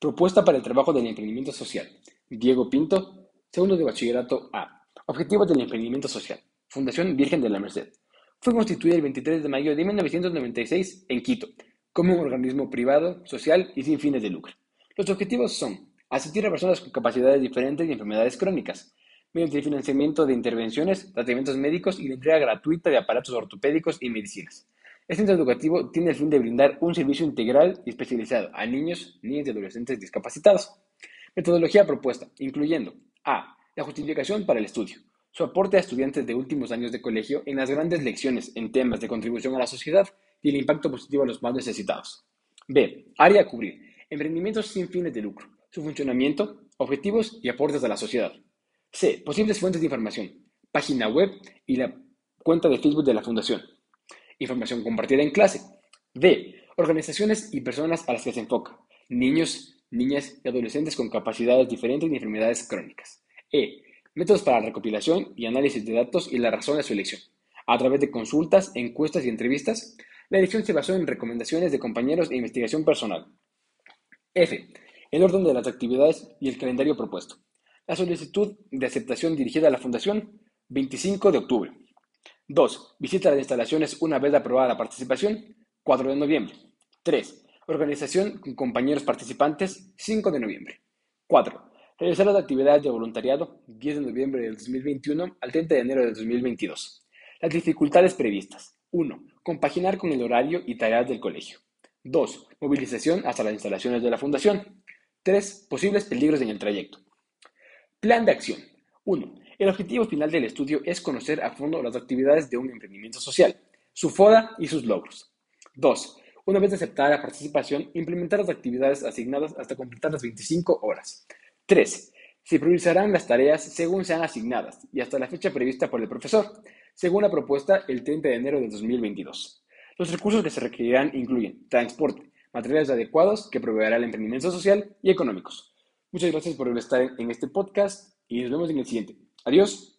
Propuesta para el trabajo del emprendimiento social. Diego Pinto, segundo de bachillerato A. Objetivos del emprendimiento social. Fundación Virgen de la Merced. Fue constituida el 23 de mayo de 1996 en Quito, como un organismo privado, social y sin fines de lucro. Los objetivos son asistir a personas con capacidades diferentes y enfermedades crónicas, mediante el financiamiento de intervenciones, tratamientos médicos y la entrega gratuita de aparatos ortopédicos y medicinas. Este centro educativo tiene el fin de brindar un servicio integral y especializado a niños, niñas y adolescentes discapacitados. Metodología propuesta, incluyendo A. La justificación para el estudio. Su aporte a estudiantes de últimos años de colegio en las grandes lecciones en temas de contribución a la sociedad y el impacto positivo a los más necesitados. B. Área a cubrir. Emprendimientos sin fines de lucro. Su funcionamiento, objetivos y aportes a la sociedad. C. Posibles fuentes de información. Página web y la cuenta de Facebook de la Fundación. Información compartida en clase. D. Organizaciones y personas a las que se enfoca. Niños, niñas y adolescentes con capacidades diferentes y enfermedades crónicas. E. Métodos para la recopilación y análisis de datos y la razón de su elección. A través de consultas, encuestas y entrevistas, la elección se basó en recomendaciones de compañeros e investigación personal. F. El orden de las actividades y el calendario propuesto. La solicitud de aceptación dirigida a la Fundación, 25 de octubre. 2. Visita las instalaciones una vez aprobada la participación, 4 de noviembre. 3. Organización con compañeros participantes, 5 de noviembre. 4. Realizar las actividades de voluntariado, 10 de noviembre del 2021 al 30 de enero del 2022. Las dificultades previstas. 1. Compaginar con el horario y tareas del colegio. 2. Movilización hasta las instalaciones de la Fundación. 3. Posibles peligros en el trayecto. Plan de acción. 1. El objetivo final del estudio es conocer a fondo las actividades de un emprendimiento social, su FODA y sus logros. 2. Una vez aceptada la participación, implementar las actividades asignadas hasta completar las 25 horas. 3. Se priorizarán las tareas según sean asignadas y hasta la fecha prevista por el profesor, según la propuesta el 30 de enero de 2022. Los recursos que se requerirán incluyen transporte, materiales adecuados que proveerá el emprendimiento social y económicos. Muchas gracias por estar en este podcast y nos vemos en el siguiente. Adiós.